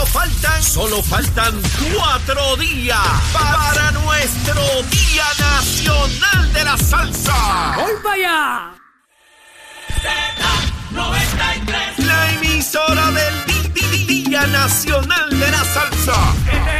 Solo faltan, solo faltan cuatro días para nuestro Día Nacional de la Salsa. ¡Voy para allá! La emisora del Día Nacional de la Salsa.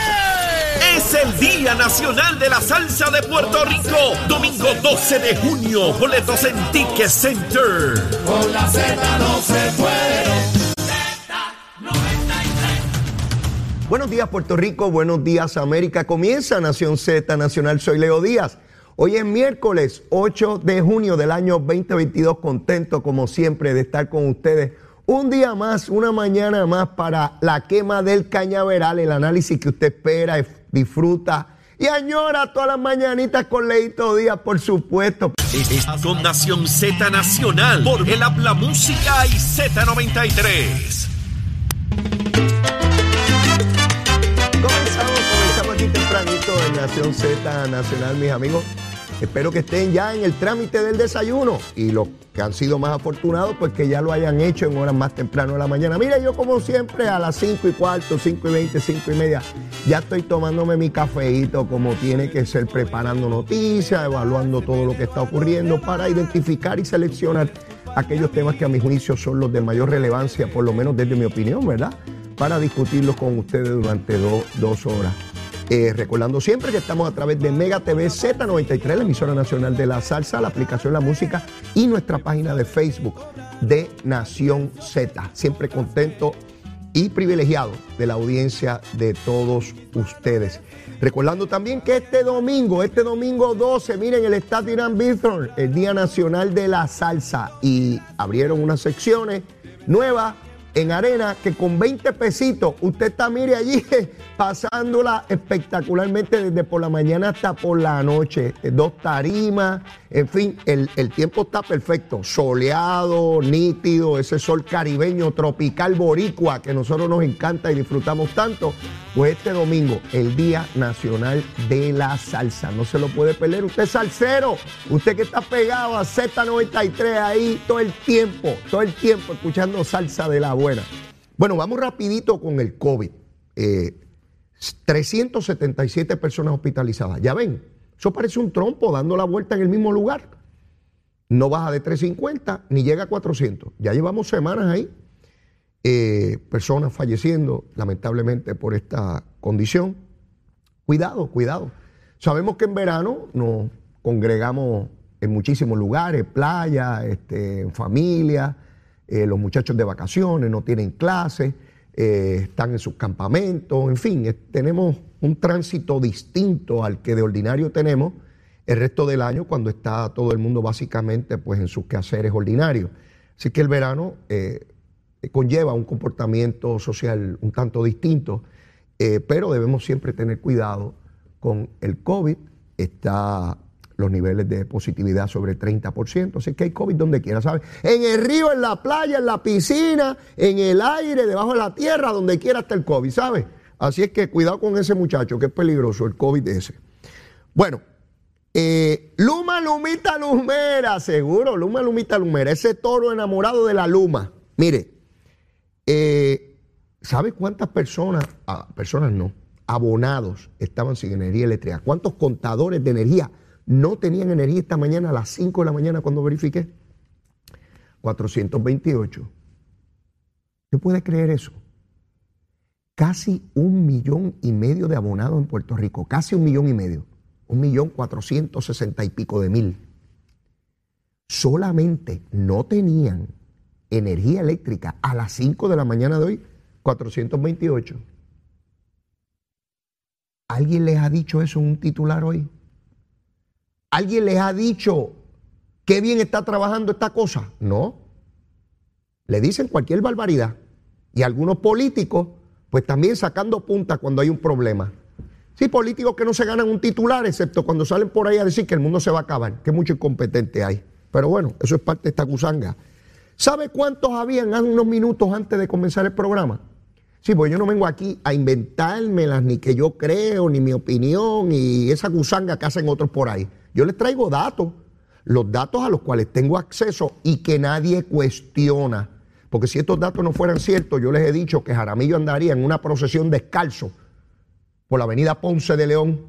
Es el Día Nacional de la Salsa de Puerto Rico. Domingo 12 de junio. Boletos en Ticket Center. Buenos días Puerto Rico, buenos días América. Comienza Nación Z Nacional, soy Leo Díaz. Hoy es miércoles 8 de junio del año 2022, contento como siempre de estar con ustedes. Un día más, una mañana más para la quema del cañaveral, el análisis que usted espera, es- disfruta y añora todas las mañanitas con Leito Díaz, por supuesto. Es con Nación Z Nacional por el Habla Música y Z93. Comenzamos, comenzamos aquí tempranito en Nación Z Nacional, mis amigos. Espero que estén ya en el trámite del desayuno y los que han sido más afortunados, pues que ya lo hayan hecho en horas más temprano de la mañana. Mira, yo como siempre a las 5 y cuarto, 5 y 20, 5 y media, ya estoy tomándome mi cafeíto como tiene que ser, preparando noticias, evaluando todo lo que está ocurriendo para identificar y seleccionar aquellos temas que a mi juicio son los de mayor relevancia, por lo menos desde mi opinión, ¿verdad? Para discutirlos con ustedes durante do- dos horas. Eh, recordando siempre que estamos a través de Mega TV Z93, la emisora nacional de la salsa, la aplicación La Música y nuestra página de Facebook de Nación Z. Siempre contento y privilegiado de la audiencia de todos ustedes. Recordando también que este domingo, este domingo 12, miren el Estadio Irán el Día Nacional de la Salsa, y abrieron unas secciones nuevas en arena que con 20 pesitos usted está, mire allí, pasándola espectacularmente desde por la mañana hasta por la noche. Eh, Dos tarimas, en fin, el, tiempo está perfecto, soleado, nítido, ese sol caribeño, tropical, boricua, que nosotros nos encanta y disfrutamos tanto. Pues este domingo, el Día Nacional de la Salsa. No se lo puede perder. Usted es salsero, usted que está pegado a Z93 ahí todo el tiempo, todo el tiempo escuchando salsa de la buena. Bueno, vamos rapidito con el COVID. Eh, 377 personas hospitalizadas. Ya ven, eso parece un trompo dando la vuelta en el mismo lugar. No baja de 350 ni llega a 400. Ya llevamos semanas ahí. Eh, personas falleciendo lamentablemente por esta condición. Cuidado, cuidado. Sabemos que en verano nos congregamos en muchísimos lugares, playa, este, en familia, eh, los muchachos de vacaciones no tienen clases, eh, están en sus campamentos, en fin, tenemos un tránsito distinto al que de ordinario tenemos el resto del año cuando está todo el mundo básicamente pues en sus quehaceres ordinarios. Así que el verano eh, conlleva un comportamiento social un tanto distinto, eh, pero debemos siempre tener cuidado con el COVID. Está los niveles de positividad sobre el 30%, así que hay COVID donde quiera, ¿sabes? En el río, en la playa, en la piscina, en el aire, debajo de la tierra, donde quiera está el COVID, ¿sabes? Así es que cuidado con ese muchacho, que es peligroso, el COVID ese. Bueno, eh, Luma, Lumita, Lumera, seguro, Luma, Lumita, Lumera, ese toro enamorado de la Luma. Mire, eh, ¿sabe cuántas personas, ah, personas no, abonados estaban sin energía eléctrica? ¿Cuántos contadores de energía no tenían energía esta mañana a las 5 de la mañana cuando verifiqué? 428. ¿Usted puede creer eso? Casi un millón y medio de abonados en Puerto Rico, casi un millón y medio, un millón cuatrocientos sesenta y pico de mil. Solamente no tenían energía eléctrica a las 5 de la mañana de hoy, 428. ¿Alguien les ha dicho eso en un titular hoy? ¿Alguien les ha dicho qué bien está trabajando esta cosa? No. Le dicen cualquier barbaridad. Y algunos políticos, pues también sacando punta cuando hay un problema. Sí, políticos que no se ganan un titular, excepto cuando salen por ahí a decir que el mundo se va a acabar, que mucho incompetente hay. Pero bueno, eso es parte de esta gusanga. ¿Sabe cuántos habían hace unos minutos antes de comenzar el programa? Sí, pues yo no vengo aquí a inventármelas, ni que yo creo, ni mi opinión, y esa gusanga que hacen otros por ahí. Yo les traigo datos, los datos a los cuales tengo acceso y que nadie cuestiona. Porque si estos datos no fueran ciertos, yo les he dicho que Jaramillo andaría en una procesión descalzo por la avenida Ponce de León,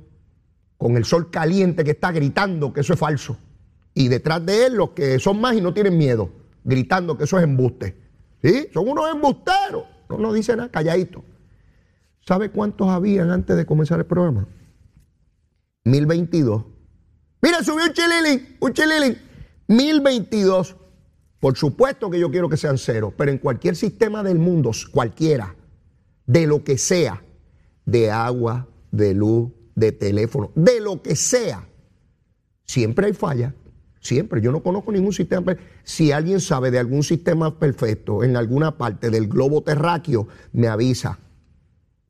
con el sol caliente que está gritando que eso es falso. Y detrás de él los que son más y no tienen miedo, gritando que eso es embuste. ¿Sí? Son unos embusteros. No nos dice nada, calladito. ¿Sabe cuántos habían antes de comenzar el programa? 1022. Mira, subió un chililín, un chililín. 1022. Por supuesto que yo quiero que sean cero, pero en cualquier sistema del mundo, cualquiera, de lo que sea, de agua, de luz, de teléfono, de lo que sea, siempre hay falla. Siempre, yo no conozco ningún sistema. Si alguien sabe de algún sistema perfecto en alguna parte del globo terráqueo, me avisa.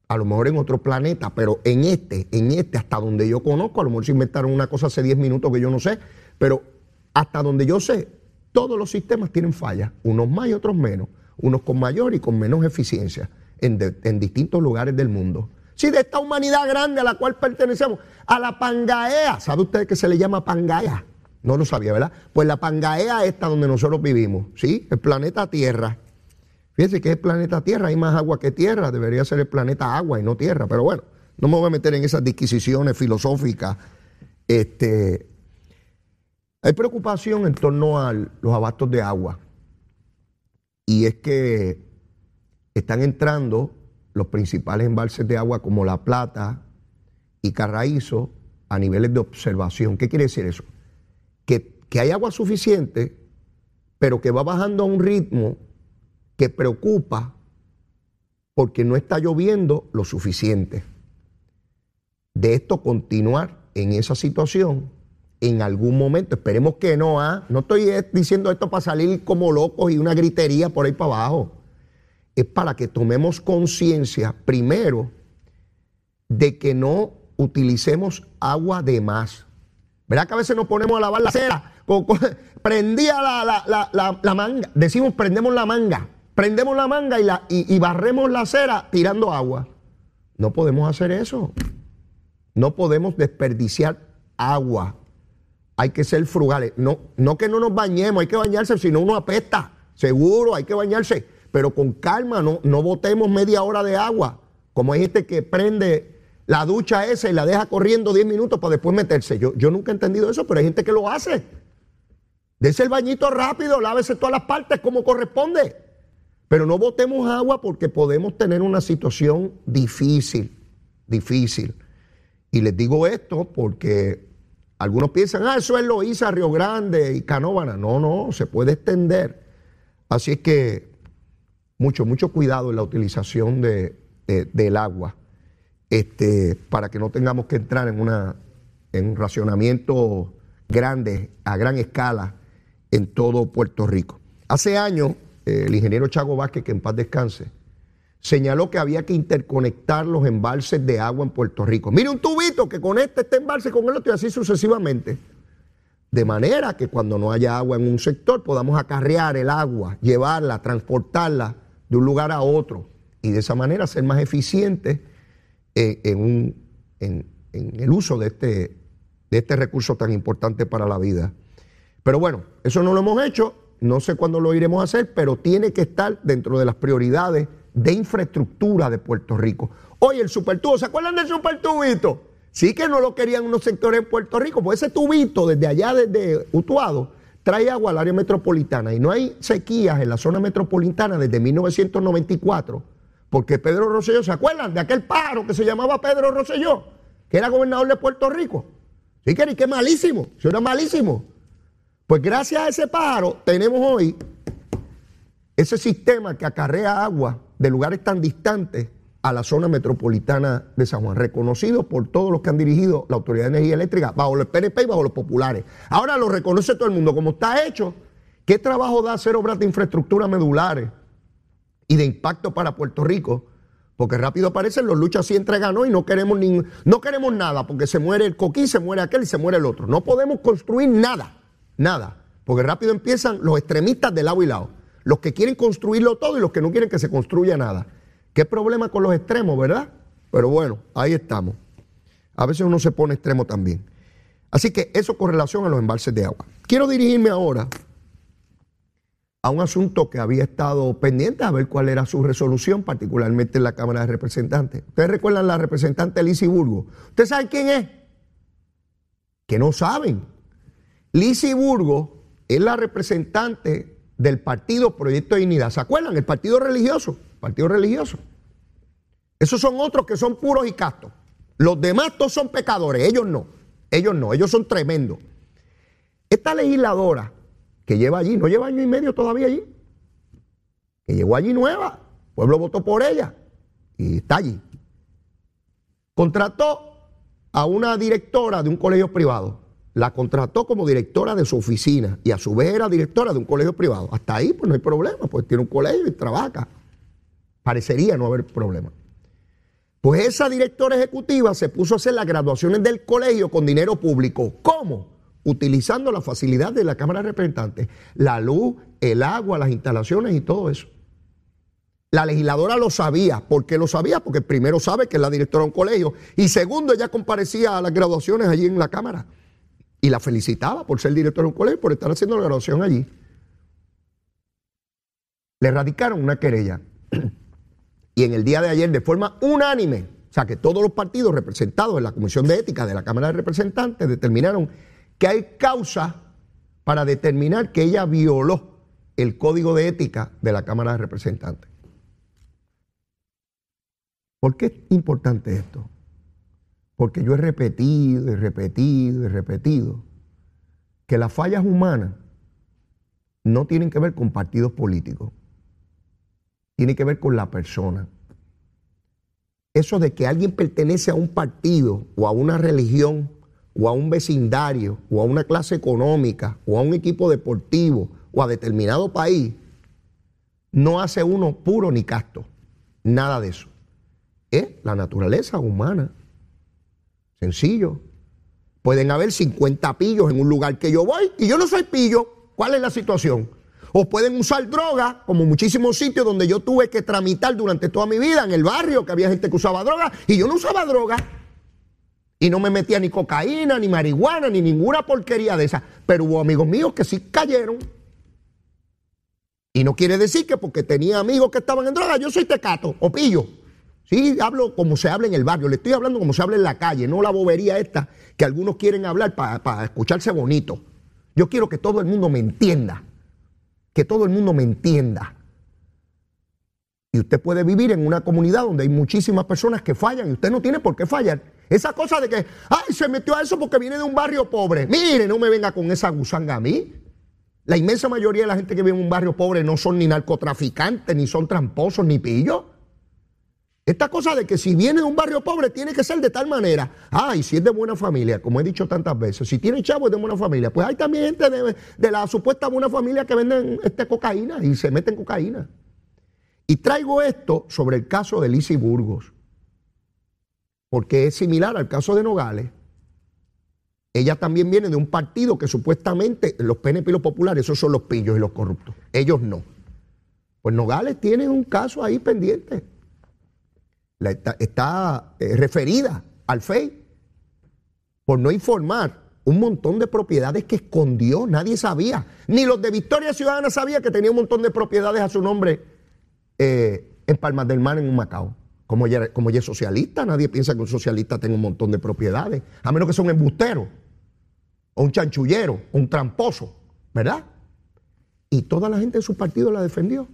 A lo mejor en otro planeta, pero en este, en este, hasta donde yo conozco, a lo mejor se inventaron una cosa hace 10 minutos que yo no sé, pero hasta donde yo sé, todos los sistemas tienen fallas, unos más y otros menos, unos con mayor y con menos eficiencia en, distintos lugares del mundo. Si de esta humanidad grande a la cual pertenecemos, a la Pangaea, ¿sabe usted que se le llama Pangaea? No lo sabía, ¿verdad? Pues la Pangaea esta donde nosotros vivimos, ¿sí? El planeta Tierra. Fíjense que es el planeta Tierra, hay más agua que tierra, debería ser el planeta agua y no tierra, pero bueno, no me voy a meter en esas disquisiciones filosóficas. Este, hay preocupación en torno a los abastos de agua y es que están entrando los principales embalses de agua como La Plata y Carraízo a niveles de observación. ¿Qué quiere decir eso? que, hay agua suficiente, pero que va bajando a un ritmo que preocupa porque no está lloviendo lo suficiente. De esto continuar en esa situación en algún momento, esperemos que no, ¿ah? no estoy eh, diciendo esto para salir como locos y una gritería por ahí para abajo, es para que tomemos conciencia primero de que no utilicemos agua de más. ¿Verdad que a veces nos ponemos a lavar la cera? prendía la, manga. Decimos prendemos la manga. Prendemos la manga y, la, y, barremos la cera tirando agua. No podemos hacer eso. No podemos desperdiciar agua. Hay que ser frugales. No, no que no nos bañemos, hay que bañarse, si no uno apesta. Seguro, hay que bañarse. Pero con calma, no, no botemos media hora de agua. Como hay gente que prende la ducha esa y la deja corriendo 10 minutos para después meterse. Yo, yo nunca he entendido eso, pero hay gente que lo hace. Dese el bañito rápido, lávese todas las partes como corresponde. Pero no botemos agua porque podemos tener una situación difícil, difícil. Y les digo esto porque algunos piensan, ah, eso es Loíza, Río Grande y Canóvana. No, no, se puede extender. Así es que mucho, mucho cuidado en la utilización de, del agua este, para que no tengamos que entrar en, una, en un racionamiento grande, a gran escala, en todo Puerto Rico. Hace años, eh, el ingeniero Chago Vázquez, que en paz descanse, señaló que había que interconectar los embalses de agua en Puerto Rico. Mire un tubito que conecte este embalse con el otro y así sucesivamente. De manera que cuando no haya agua en un sector podamos acarrear el agua, llevarla, transportarla de un lugar a otro y de esa manera ser más eficientes en, el uso de este, de este recurso tan importante para la vida. Pero bueno, eso no lo hemos hecho, no sé cuándo lo iremos a hacer, pero tiene que estar dentro de las prioridades de infraestructura de Puerto Rico. Oye, el supertubo, ¿se acuerdan del supertubito? Sí que no lo querían unos sectores en Puerto Rico, pues ese tubito desde allá, desde Utuado, trae agua al área metropolitana y no hay sequías en la zona metropolitana desde 1994 porque Pedro Rosselló, ¿se acuerdan de aquel pájaro que se llamaba Pedro Rosselló? Que era gobernador de Puerto Rico. Sí, que qué malísimo, eso era malísimo. Pues gracias a ese pájaro tenemos hoy ese sistema que acarrea agua de lugares tan distantes a la zona metropolitana de San Juan, reconocido por todos los que han dirigido la Autoridad de Energía Eléctrica, bajo los PNP y bajo los populares. Ahora lo reconoce todo el mundo, como está hecho. ¿Qué trabajo da hacer obras de infraestructura medulares? y de impacto para Puerto Rico Porque rápido aparecen los luchas así entre ganó y no queremos, ni, no queremos nada, porque se muere el coquí, se muere aquel y se muere el otro. No podemos construir nada, nada. Porque rápido empiezan los extremistas de lado y lado. Los que quieren construirlo todo y los que no quieren que se construya nada. Qué problema con los extremos, ¿verdad? Pero bueno, ahí estamos. A veces uno se pone extremo también. Así que eso con relación a los embalses de agua. Quiero dirigirme ahora a un asunto que había estado pendiente a ver cuál era su resolución, particularmente en la Cámara de Representantes. Ustedes recuerdan la representante Lizy Burgo. ¿Ustedes saben quién es? Que no saben. Lizy Burgo es la representante del partido Proyecto de Dignidad. ¿Se acuerdan? El partido religioso. Partido religioso. Esos son otros que son puros y castos. Los demás todos son pecadores, ellos no. Ellos no, ellos son tremendos. Esta legisladora que lleva allí, no lleva año y medio todavía allí, que llegó allí nueva, el pueblo votó por ella y está allí. Contrató a una directora de un colegio privado, la contrató como directora de su oficina y a su vez era directora de un colegio privado. Hasta ahí pues no hay problema, pues tiene un colegio y trabaja. Parecería no haber problema. Pues esa directora ejecutiva se puso a hacer las graduaciones del colegio con dinero público. ¿Cómo? Utilizando la facilidad de la Cámara de Representantes, la luz, el agua, las instalaciones y todo eso. La legisladora lo sabía. ¿Por qué lo sabía? Porque primero sabe que es la directora de un colegio y segundo ella comparecía a las graduaciones allí en la Cámara y la felicitaba por ser directora de un colegio, por estar haciendo la graduación allí. Le radicaron una querella y en el día de ayer de forma unánime, o sea que todos los partidos representados en la Comisión de Ética de la Cámara de Representantes determinaron que hay causa para determinar que ella violó el código de ética de la Cámara de Representantes. ¿Por qué es importante esto? Porque yo he repetido y repetido y repetido que las fallas humanas no tienen que ver con partidos políticos tiene que ver con la persona. Eso de que alguien pertenece a un partido o a una religión o a un vecindario o a una clase económica o a un equipo deportivo o a determinado país, no hace uno puro ni casto. Nada de eso. Es la naturaleza humana. Sencillo. Pueden haber 50 pillos en un lugar que yo voy y yo no soy pillo. ¿Cuál es la situación? O pueden usar droga, como muchísimos sitios donde yo tuve que tramitar durante toda mi vida, en el barrio, que había gente que usaba droga, y yo no usaba droga. Y no me metía ni cocaína, ni marihuana, ni ninguna porquería de esa. Pero hubo amigos míos que sí cayeron. Y no quiere decir que porque tenía amigos que estaban en droga, yo soy tecato o pillo. Sí, hablo como se habla en el barrio, le estoy hablando como se habla en la calle, no la bobería esta que algunos quieren hablar para escucharse bonito. Yo quiero que todo el mundo me entienda que todo el mundo me entienda. Y usted puede vivir en una comunidad donde hay muchísimas personas que fallan y usted no tiene por qué fallar. Esa cosa de que, ay, se metió a eso porque viene de un barrio pobre. Mire, no me venga con esa gusanga a mí. La inmensa mayoría de la gente que vive en un barrio pobre no son ni narcotraficantes, ni son tramposos, ni pillos. Esta cosa de que si viene de un barrio pobre tiene que ser de tal manera. Ah, y si es de buena familia, como he dicho tantas veces, si tiene chavo es de buena familia. Pues hay también gente de, la supuesta buena familia que venden este cocaína y se meten cocaína. Y traigo esto sobre el caso de Lisi Burgos, porque es similar al caso de Nogales. Ella también viene de un partido que supuestamente los PNP y los populares, esos son los pillos y los corruptos. Ellos no. Pues Nogales tiene un caso ahí pendiente está, eh, referida al FEI por no informar un montón de propiedades que escondió, nadie sabía. Ni los de Victoria Ciudadana sabía que tenía un montón de propiedades a su nombre eh, en Palmas del Mar, en un Macao. Como ella, como es socialista, nadie piensa que un socialista tenga un montón de propiedades, a menos que sea un embustero, o un chanchullero, o un tramposo, ¿verdad? Y toda la gente de su partido la defendió.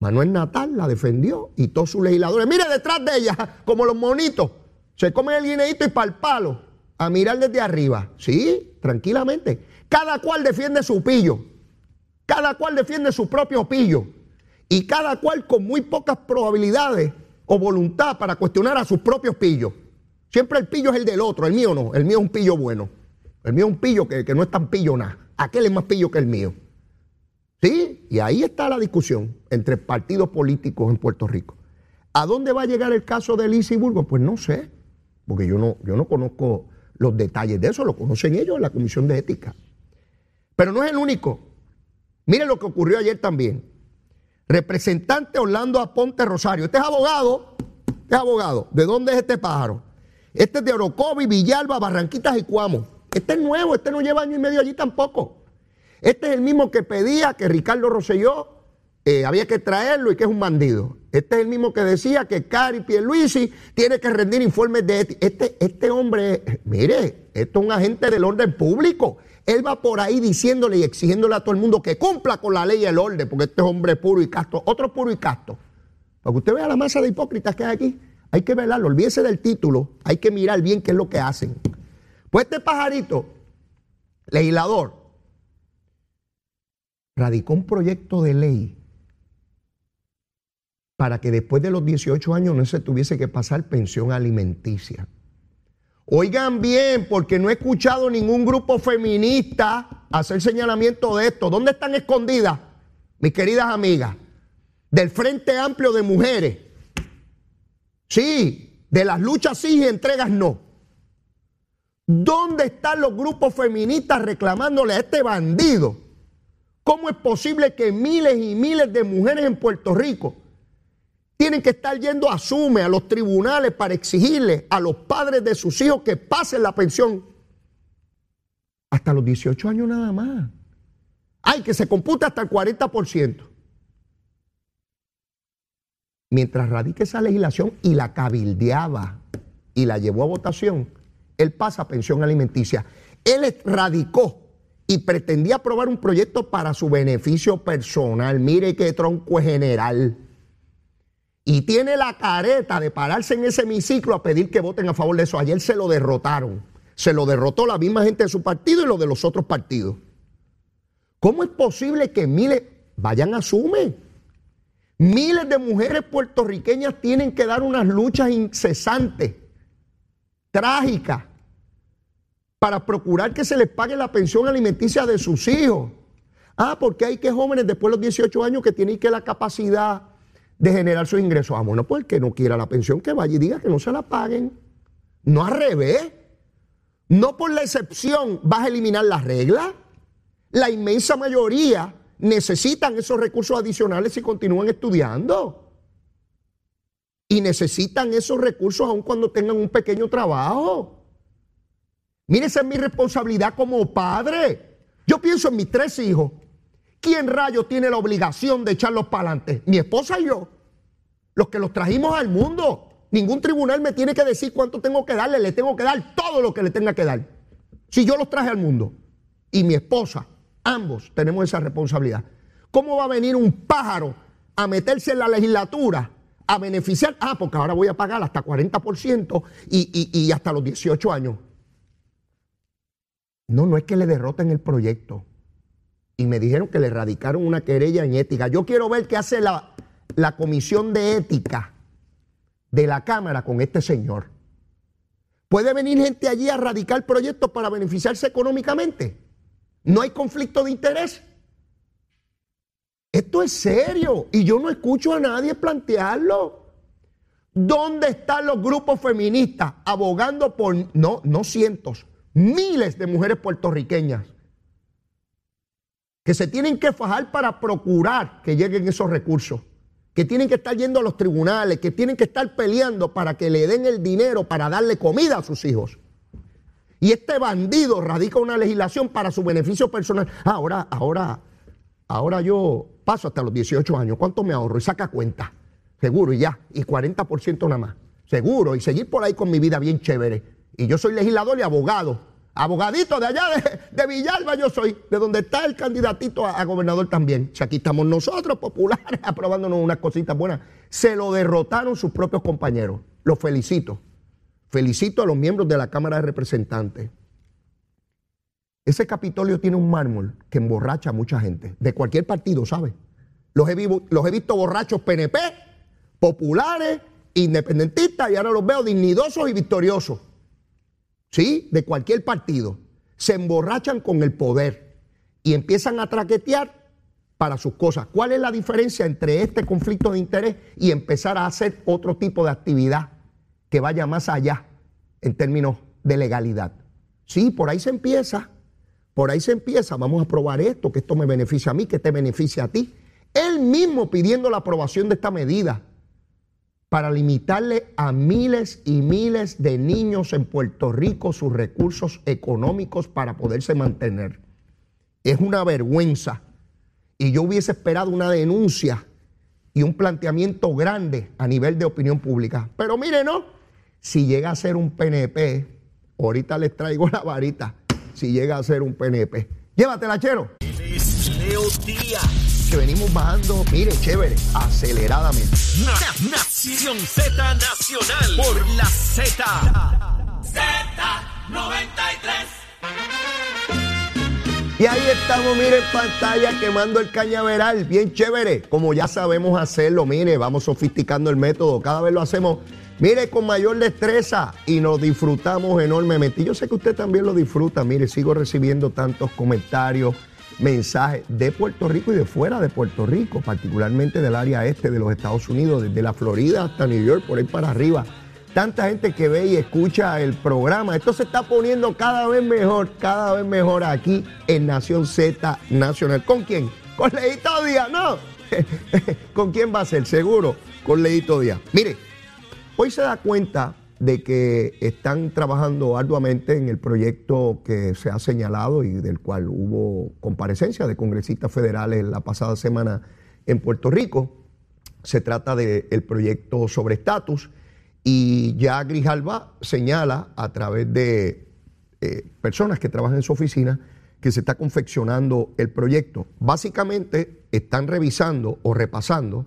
Manuel Natal la defendió y todos sus legisladores. Mire detrás de ella, como los monitos, se comen el guineíto y para el palo, a mirar desde arriba. Sí, tranquilamente. Cada cual defiende su pillo. Cada cual defiende su propio pillo. Y cada cual con muy pocas probabilidades o voluntad para cuestionar a sus propios pillos. Siempre el pillo es el del otro, el mío no. El mío es un pillo bueno. El mío es un pillo que, que no es tan pillo nada. Aquel es más pillo que el mío. ¿Sí? Y ahí está la discusión entre partidos políticos en Puerto Rico. ¿A dónde va a llegar el caso de Lizy Burgos? Pues no sé, porque yo no, yo no conozco los detalles de eso, lo conocen ellos en la Comisión de Ética. Pero no es el único. Mire lo que ocurrió ayer también. Representante Orlando Aponte Rosario. Este es abogado. Este es abogado. ¿De dónde es este pájaro? Este es de Orocovi, Villalba, Barranquitas y Cuamo. Este es nuevo, este no lleva año y medio allí tampoco. Este es el mismo que pedía que Ricardo Rosselló eh, había que traerlo y que es un bandido. Este es el mismo que decía que Cari Pierluisi tiene que rendir informes de. Este, este hombre, mire, esto es un agente del orden público. Él va por ahí diciéndole y exigiéndole a todo el mundo que cumpla con la ley y el orden, porque este es hombre puro y casto, otro puro y casto. Para que usted vea la masa de hipócritas que hay aquí, hay que velarlo, olvídese del título, hay que mirar bien qué es lo que hacen. Pues este pajarito, legislador, radicó un proyecto de ley para que después de los 18 años no se tuviese que pasar pensión alimenticia. Oigan bien, porque no he escuchado ningún grupo feminista hacer señalamiento de esto. ¿Dónde están escondidas, mis queridas amigas? Del Frente Amplio de Mujeres. Sí, de las luchas sí y entregas no. ¿Dónde están los grupos feministas reclamándole a este bandido? ¿Cómo es posible que miles y miles de mujeres en Puerto Rico tienen que estar yendo a Sume, a los tribunales, para exigirle a los padres de sus hijos que pasen la pensión hasta los 18 años nada más. Ay, que se computa hasta el 40%. Mientras radique esa legislación y la cabildeaba y la llevó a votación, él pasa a pensión alimenticia. Él radicó y pretendía aprobar un proyecto para su beneficio personal. Mire qué tronco general y tiene la careta de pararse en ese hemiciclo a pedir que voten a favor de eso. Ayer se lo derrotaron. Se lo derrotó la misma gente de su partido y los de los otros partidos. ¿Cómo es posible que miles vayan a Sume? Miles de mujeres puertorriqueñas tienen que dar unas luchas incesantes, trágicas, para procurar que se les pague la pensión alimenticia de sus hijos. Ah, porque hay que jóvenes después de los 18 años que tienen que la capacidad de generar sus ingresos. Ah, bueno, pues que no quiera la pensión, que vaya y diga que no se la paguen. No al revés. No por la excepción vas a eliminar las reglas. La inmensa mayoría necesitan esos recursos adicionales si continúan estudiando. Y necesitan esos recursos aun cuando tengan un pequeño trabajo. Mire, esa es mi responsabilidad como padre. Yo pienso en mis tres hijos. ¿Quién rayo tiene la obligación de echarlos para adelante? Mi esposa y yo. Los que los trajimos al mundo. Ningún tribunal me tiene que decir cuánto tengo que darle. Le tengo que dar todo lo que le tenga que dar. Si yo los traje al mundo y mi esposa, ambos tenemos esa responsabilidad. ¿Cómo va a venir un pájaro a meterse en la legislatura a beneficiar? Ah, porque ahora voy a pagar hasta 40% y, y hasta los 18 años. No, no es que le derroten el proyecto y me dijeron que le radicaron una querella en ética. Yo quiero ver qué hace la, la comisión de ética de la Cámara con este señor. ¿Puede venir gente allí a radicar proyectos para beneficiarse económicamente? ¿No hay conflicto de interés? Esto es serio y yo no escucho a nadie plantearlo. ¿Dónde están los grupos feministas abogando por, no, no cientos, miles de mujeres puertorriqueñas que se tienen que fajar para procurar que lleguen esos recursos, que tienen que estar yendo a los tribunales, que tienen que estar peleando para que le den el dinero para darle comida a sus hijos. Y este bandido radica una legislación para su beneficio personal. ahora, ahora, ahora yo paso hasta los 18 años. ¿Cuánto me ahorro? Y saca cuenta. Seguro, y ya. Y 40% nada más. Seguro. Y seguir por ahí con mi vida bien chévere. Y yo soy legislador y abogado. Abogadito de allá de, Villalba yo soy, de donde está el candidatito a, gobernador también. Si aquí estamos nosotros, populares, aprobándonos unas cositas buenas. Se lo derrotaron sus propios compañeros. Los felicito. Felicito a los miembros de la Cámara de Representantes. Ese Capitolio tiene un mármol que emborracha a mucha gente, de cualquier partido, ¿sabe? Los he, los he visto borrachos PNP, populares, independentistas, y ahora los veo dignidosos y victoriosos. ¿Sí? De cualquier partido, se emborrachan con el poder y empiezan a traquetear para sus cosas. ¿Cuál es la diferencia entre este conflicto de interés y empezar a hacer otro tipo de actividad que vaya más allá en términos de legalidad? Sí, por ahí se empieza, por ahí se empieza, vamos a probar esto, que esto me beneficia a mí, que te beneficia a ti. Él mismo pidiendo la aprobación de esta medida para limitarle a miles y miles de niños en Puerto Rico sus recursos económicos para poderse mantener. Es una vergüenza. Y yo hubiese esperado una denuncia y un planteamiento grande a nivel de opinión pública. Pero mire, no, si llega a ser un PNP, ahorita les traigo la varita, si llega a ser un PNP. Llévatela, chero. Que venimos bajando, mire, chévere, aceleradamente. Nación Z Nacional por la Z. Z93. Y ahí estamos, mire, en pantalla quemando el cañaveral, bien chévere, como ya sabemos hacerlo, mire, vamos sofisticando el método, cada vez lo hacemos, mire, con mayor destreza y nos disfrutamos enormemente. Y yo sé que usted también lo disfruta, mire, sigo recibiendo tantos comentarios, mensajes de Puerto Rico y de fuera de Puerto Rico, particularmente del área este de los Estados Unidos, desde la Florida hasta New York, por ahí para arriba. Tanta gente que ve y escucha el programa. Esto se está poniendo cada vez mejor, cada vez mejor aquí en Nación Z Nacional. ¿Con quién? Con Leito Díaz, no. ¿Con quién va a ser? Seguro, con Leito Díaz. Mire, hoy se da cuenta de que están trabajando arduamente en el proyecto que se ha señalado y del cual hubo comparecencia de congresistas federales la pasada semana en Puerto Rico. Se trata del proyecto sobre estatus y ya Grijalba señala a través de eh, personas que trabajan en su oficina que se está confeccionando el proyecto. Básicamente están revisando o repasando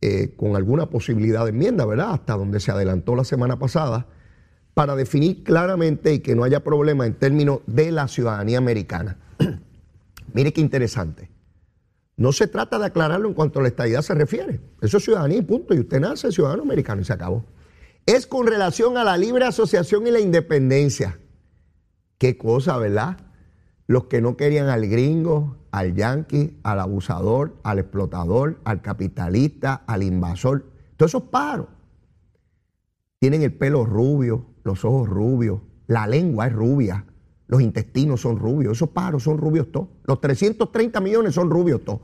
eh, con alguna posibilidad de enmienda, ¿verdad? Hasta donde se adelantó la semana pasada, para definir claramente y que no haya problema en términos de la ciudadanía americana. Mire qué interesante. No se trata de aclararlo en cuanto a la estadidad se refiere. Eso es ciudadanía y punto. Y usted nace ciudadano americano y se acabó. Es con relación a la libre asociación y la independencia. Qué cosa, ¿verdad? Los que no querían al gringo, al yanqui, al abusador, al explotador, al capitalista, al invasor. Todos esos pájaros tienen el pelo rubio, los ojos rubios, la lengua es rubia, los intestinos son rubios, esos pájaros son rubios todos. Los 330 millones son rubios todos.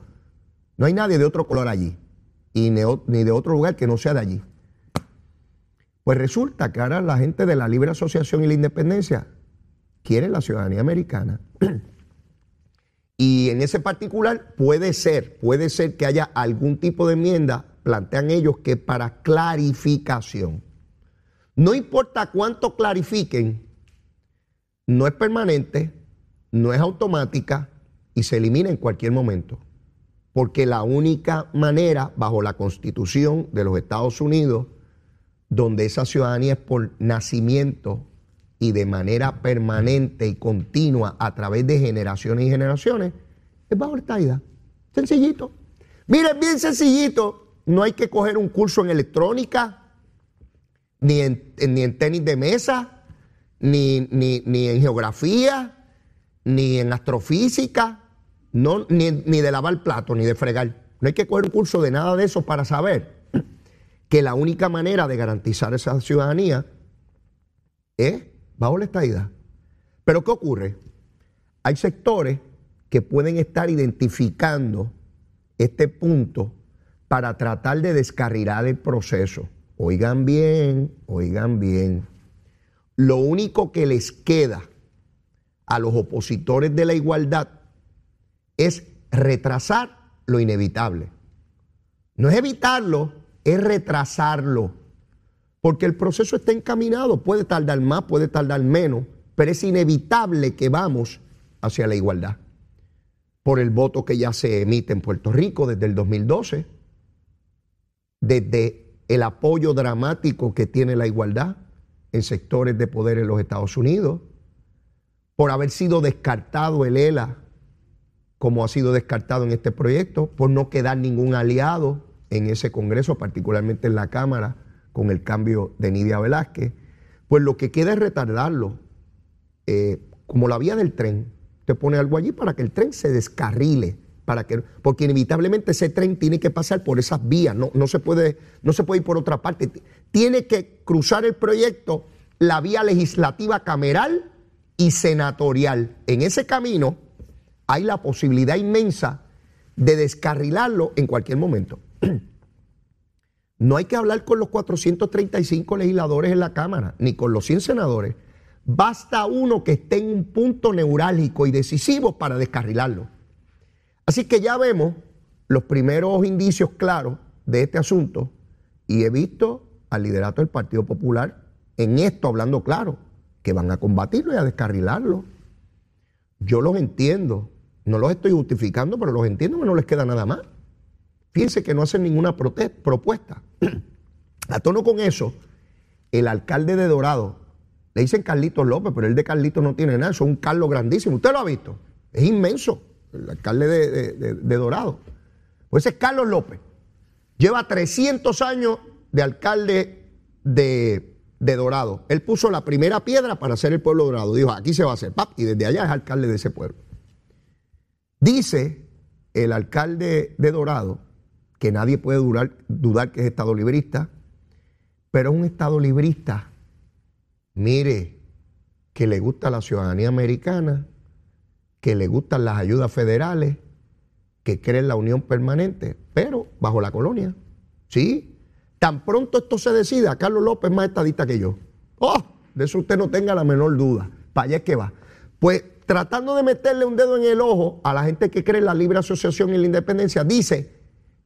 No hay nadie de otro color allí y ni de otro lugar que no sea de allí. Pues resulta que ahora la gente de la libre asociación y la independencia quiere la ciudadanía americana. Y en ese particular puede ser, puede ser que haya algún tipo de enmienda, plantean ellos que para clarificación. No importa cuánto clarifiquen, no es permanente, no es automática y se elimina en cualquier momento. Porque la única manera, bajo la constitución de los Estados Unidos, donde esa ciudadanía es por nacimiento y de manera permanente y continua a través de generaciones y generaciones, es bajo esta Sencillito. Miren, bien sencillito. No hay que coger un curso en electrónica, ni en, ni en tenis de mesa, ni, ni, en geografía, ni en astrofísica, no, ni, ni de lavar plato, ni de fregar. No hay que coger un curso de nada de eso para saber que la única manera de garantizar esa ciudadanía es bajo la estadidad. Pero ¿qué ocurre? Hay sectores que pueden estar identificando este punto para tratar de descarrilar el proceso. Oigan bien, oigan bien. Lo único que les queda a los opositores de la igualdad es retrasar lo inevitable. No es evitarlo, es retrasarlo porque el proceso está encaminado, puede tardar más, puede tardar menos, pero es inevitable que vamos hacia la igualdad. Por el voto que ya se emite en Puerto Rico desde el 2012, desde el apoyo dramático que tiene la igualdad en sectores de poder en los Estados Unidos, por haber sido descartado el ELA como ha sido descartado en este proyecto, por no quedar ningún aliado en ese Congreso, particularmente en la Cámara, con el cambio de Nidia Velázquez, pues lo que queda es retardarlo. Eh, como la vía del tren, te pone algo allí para que el tren se descarrile para que, porque inevitablemente ese tren tiene que pasar por esas vías, no, no, se puede, no se puede ir por otra parte. Tiene que cruzar el proyecto la vía legislativa cameral y senatorial. En ese camino hay la posibilidad inmensa de descarrilarlo en cualquier momento. No hay que hablar con los 435 legisladores en la Cámara, ni con los 100 senadores. Basta uno que esté en un punto neurálgico y decisivo para descarrilarlo. Así que ya vemos los primeros indicios claros de este asunto y he visto al liderato del Partido Popular en esto hablando claro, que van a combatirlo y a descarrilarlo. Yo los entiendo, no los estoy justificando, pero los entiendo que no les queda nada más. Fíjense que no hacen ninguna propuesta. A tono con eso, el alcalde de Dorado, le dicen Carlitos López, pero el de Carlitos no tiene nada, es un Carlos grandísimo. Usted lo ha visto, es inmenso, el alcalde de, Dorado. Pues ese es Carlos López. Lleva 300 años de alcalde de, de Dorado. Él puso la primera piedra para hacer el pueblo dorado. Dijo, aquí se va a hacer, y desde allá es alcalde de ese pueblo. Dice el alcalde de Dorado que nadie puede dudar que es Estado librista, pero es un Estado librista, mire, que le gusta la ciudadanía americana, que le gustan las ayudas federales, que cree en la unión permanente, pero bajo la colonia. Sí, tan pronto esto se decida, Carlos López es más estadista que yo. Oh, de eso usted no tenga la menor duda. Para allá es que va. Pues tratando de meterle un dedo en el ojo a la gente que cree en la libre asociación y la independencia, dice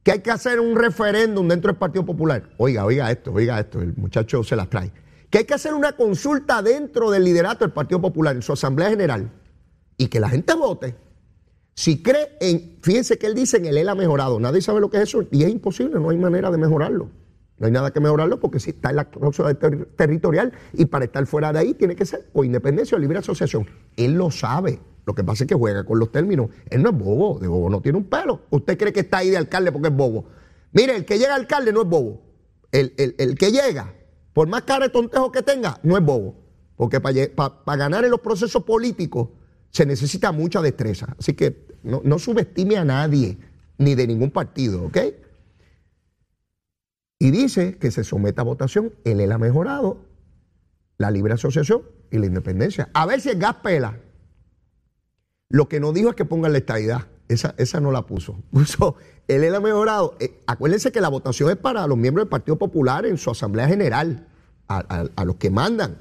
que hay que hacer un referéndum dentro del Partido Popular. Oiga, oiga esto, oiga esto, el muchacho se las trae. Que hay que hacer una consulta dentro del liderato del Partido Popular, en su Asamblea General, y que la gente vote. Si cree en, fíjense que él dice en el él ha mejorado, nadie sabe lo que es eso, y es imposible, no hay manera de mejorarlo. No hay nada que mejorarlo porque si está en la cláusula territorial y para estar fuera de ahí tiene que ser o independencia o libre asociación. Él lo sabe. Lo que pasa es que juega con los términos. Él no es bobo, de bobo no tiene un pelo. Usted cree que está ahí de alcalde porque es bobo. Mire, el que llega alcalde no es bobo. El, que llega, por más cara de tontejo que tenga, no es bobo. Porque para ganar en los procesos políticos se necesita mucha destreza. Así que no, no subestime a nadie, ni de ningún partido, ¿ok? Y dice que se someta a votación. Él ha mejorado la libre asociación y la independencia. A ver si el gas pela. Lo que no dijo es que pongan la estadidad. Esa, esa no la puso. Puso, él, ha mejorado. Eh, acuérdense que la votación es para los miembros del Partido Popular en su Asamblea General, a, los que mandan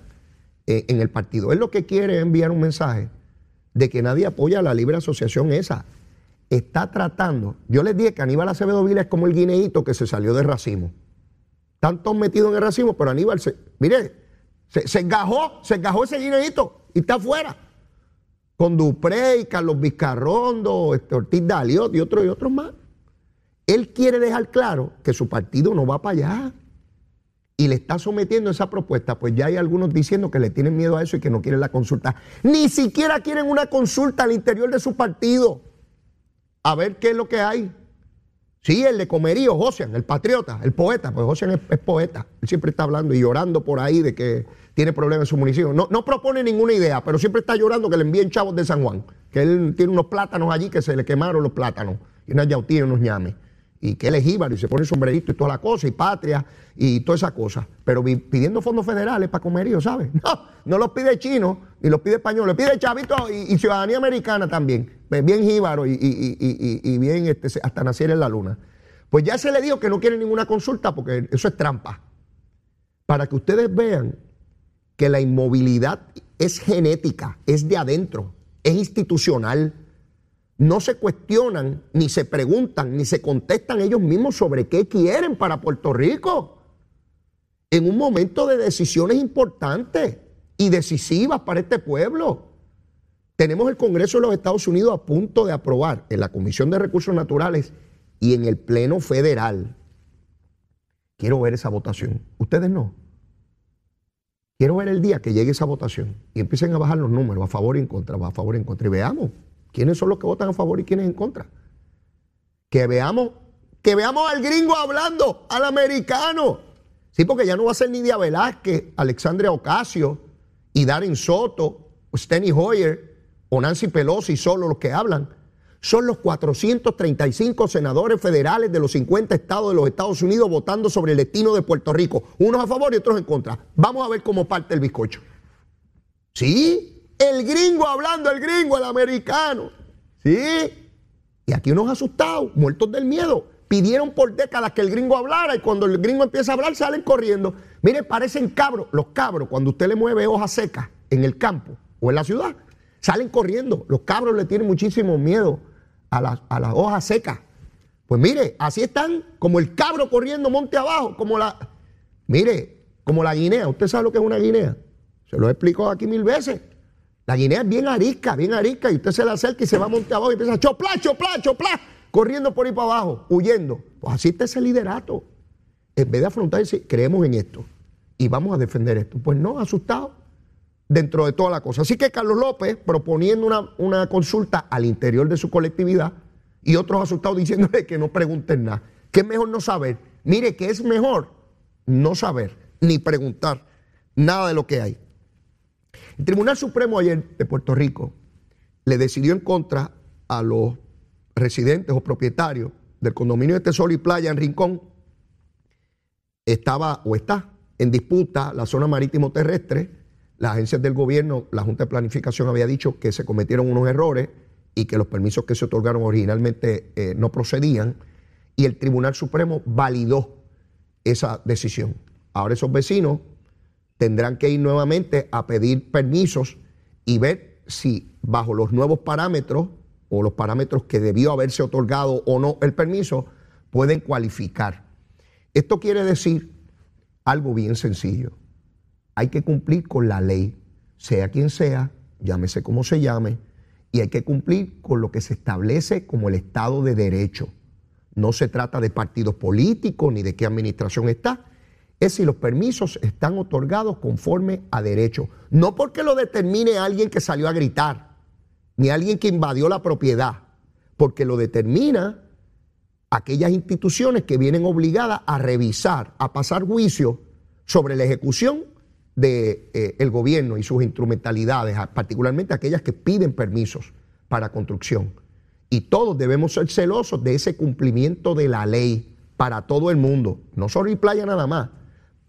eh, en el partido. Él lo que quiere es enviar un mensaje de que nadie apoya la libre asociación esa. Está tratando. Yo les dije que Aníbal Acevedo Vila es como el guineíto que se salió de racimo. Están todos metidos en el racimo, pero Aníbal, se, mire, se, se engajó, se engajó ese guineíto y está afuera con Dupré y Carlos Vizcarrondo, este, Ortiz Daliot y otros y otros más. Él quiere dejar claro que su partido no va para allá y le está sometiendo esa propuesta, pues ya hay algunos diciendo que le tienen miedo a eso y que no quieren la consulta. Ni siquiera quieren una consulta al interior de su partido. A ver qué es lo que hay. Sí, el de Comerío, Josian, el patriota, el poeta, pues Josian es, poeta. Él siempre está hablando y llorando por ahí de que tiene problemas en su municipio. No, no propone ninguna idea, pero siempre está llorando que le envíen chavos de San Juan. Que él tiene unos plátanos allí que se le quemaron los plátanos. Y unas yautías y unos ñames. Y que él es jíbaro y se pone sombrerito y toda la cosa, y patria y toda esa cosa. Pero pidiendo fondos federales para comerío, ¿sabes? No, no los pide chino ni los pide español, le pide chavito y, ciudadanía americana también. Pues bien jíbaro y, y bien este, hasta nacer en la luna. Pues ya se le dijo que no quiere ninguna consulta porque eso es trampa. Para que ustedes vean que la inmovilidad es genética, es de adentro, es institucional. No se cuestionan, ni se preguntan, ni se contestan ellos mismos sobre qué quieren para Puerto Rico. En un momento de decisiones importantes y decisivas para este pueblo. Tenemos el Congreso de los Estados Unidos a punto de aprobar en la Comisión de Recursos Naturales y en el Pleno Federal. Quiero ver esa votación. Ustedes no. Quiero ver el día que llegue esa votación y empiecen a bajar los números a favor y en contra, a favor y en contra. Y veamos quiénes son los que votan a favor y quiénes en contra. Que veamos, que veamos al gringo hablando, al americano. Sí, porque ya no va a ser Nidia Velázquez, Alexandria Ocasio y Darren Soto, o Steny Hoyer o Nancy Pelosi solo los que hablan. son los 435 senadores federales de los 50 estados de los Estados Unidos votando sobre el destino de Puerto Rico, unos a favor y otros en contra. Vamos a ver cómo parte el bizcocho. Sí, el gringo hablando, el gringo, el americano. Sí, y aquí unos asustados, muertos del miedo. Pidieron por décadas que el gringo hablara y cuando el gringo empieza a hablar salen corriendo. Mire, parecen cabros. Los cabros, cuando usted le mueve hojas secas en el campo o en la ciudad, salen corriendo. Los cabros le tienen muchísimo miedo a, las hojas secas. Pues mire, así están, como el cabro corriendo monte abajo, como la. Mire, como la guinea. ¿Usted sabe lo que es una guinea? Se lo he explicado aquí mil veces. La guinea es bien arisca, bien arisca, y usted se la acerca y se va monte abajo y empieza a chopla, chopla, chopla, corriendo por ahí para abajo, huyendo. Pues así está ese liderato. En vez de afrontar y creemos en esto y vamos a defender esto. Pues no, asustado dentro de toda la cosa. Así que Carlos López proponiendo una, una consulta al interior de su colectividad y otros asustados diciéndole que no pregunten nada. Que es mejor no saber. Mire, que es mejor no saber ni preguntar nada de lo que hay. El Tribunal Supremo ayer de Puerto Rico le decidió en contra a los residentes o propietarios del condominio de Tesoro y Playa en Rincón. Estaba o está en disputa la zona marítimo terrestre las agencias del gobierno, la Junta de Planificación había dicho que se cometieron unos errores y que los permisos que se otorgaron originalmente eh, no procedían y el Tribunal Supremo validó esa decisión. Ahora esos vecinos tendrán que ir nuevamente a pedir permisos y ver si bajo los nuevos parámetros o los parámetros que debió haberse otorgado o no el permiso, pueden cualificar. Esto quiere decir algo bien sencillo hay que cumplir con la ley, sea quien sea, llámese como se llame, y hay que cumplir con lo que se establece como el Estado de Derecho. No se trata de partidos políticos ni de qué administración está, es si los permisos están otorgados conforme a derecho. No porque lo determine alguien que salió a gritar, ni alguien que invadió la propiedad, porque lo determina aquellas instituciones que vienen obligadas a revisar, a pasar juicio sobre la ejecución del de, eh, gobierno y sus instrumentalidades, particularmente aquellas que piden permisos para construcción. Y todos debemos ser celosos de ese cumplimiento de la ley para todo el mundo, no solo y playa nada más,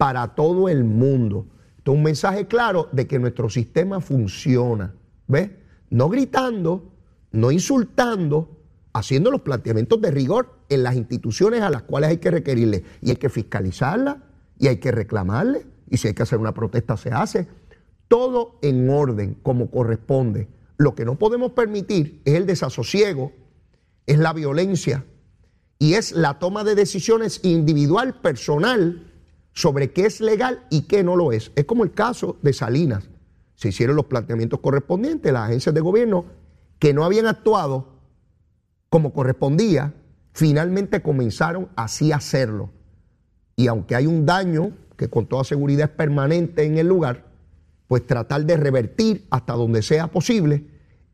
para todo el mundo. Esto es un mensaje claro de que nuestro sistema funciona, ¿ves? No gritando, no insultando, haciendo los planteamientos de rigor en las instituciones a las cuales hay que requerirle. Y hay que fiscalizarlas y hay que reclamarle y si hay que hacer una protesta se hace. Todo en orden, como corresponde. Lo que no podemos permitir es el desasosiego, es la violencia y es la toma de decisiones individual, personal, sobre qué es legal y qué no lo es. Es como el caso de Salinas. Se hicieron los planteamientos correspondientes, las agencias de gobierno que no habían actuado como correspondía, finalmente comenzaron así a hacerlo. Y aunque hay un daño que con toda seguridad es permanente en el lugar, pues tratar de revertir hasta donde sea posible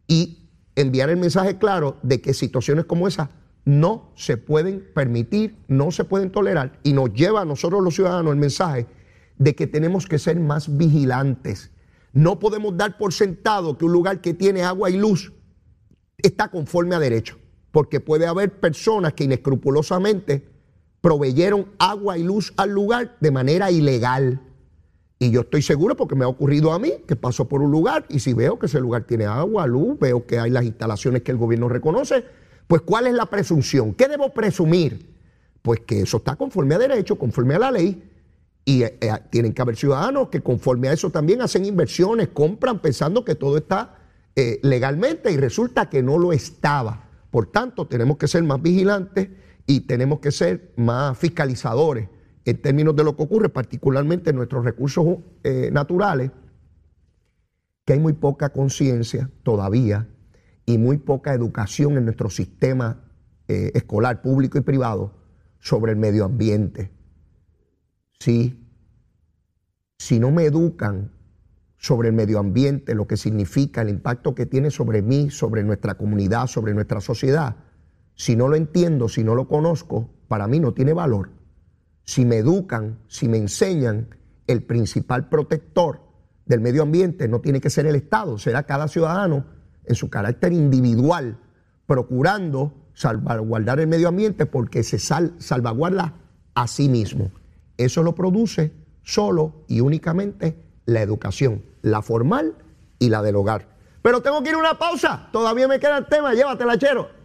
y enviar el mensaje claro de que situaciones como esa no se pueden permitir, no se pueden tolerar y nos lleva a nosotros los ciudadanos el mensaje de que tenemos que ser más vigilantes. No podemos dar por sentado que un lugar que tiene agua y luz está conforme a derecho, porque puede haber personas que inescrupulosamente proveyeron agua y luz al lugar de manera ilegal. Y yo estoy seguro porque me ha ocurrido a mí que paso por un lugar y si veo que ese lugar tiene agua, luz, veo que hay las instalaciones que el gobierno reconoce, pues ¿cuál es la presunción? ¿Qué debo presumir? Pues que eso está conforme a derecho, conforme a la ley. Y eh, eh, tienen que haber ciudadanos que conforme a eso también hacen inversiones, compran pensando que todo está eh, legalmente y resulta que no lo estaba. Por tanto, tenemos que ser más vigilantes y tenemos que ser más fiscalizadores en términos de lo que ocurre, particularmente en nuestros recursos naturales, que hay muy poca conciencia todavía y muy poca educación en nuestro sistema eh, escolar público y privado sobre el medio ambiente. Sí, si no me educan sobre el medio ambiente, lo que significa el impacto que tiene sobre mí, sobre nuestra comunidad, sobre nuestra sociedad, si no lo entiendo, si no lo conozco, para mí no tiene valor. Si me educan, si me enseñan, el principal protector del medio ambiente no tiene que ser el Estado, será cada ciudadano en su carácter individual procurando salvaguardar el medio ambiente porque se salvaguarda a sí mismo. Eso lo produce solo y únicamente la educación, la formal y la del hogar. Pero tengo que ir a una pausa. Todavía me queda el tema. Llévatela, chero.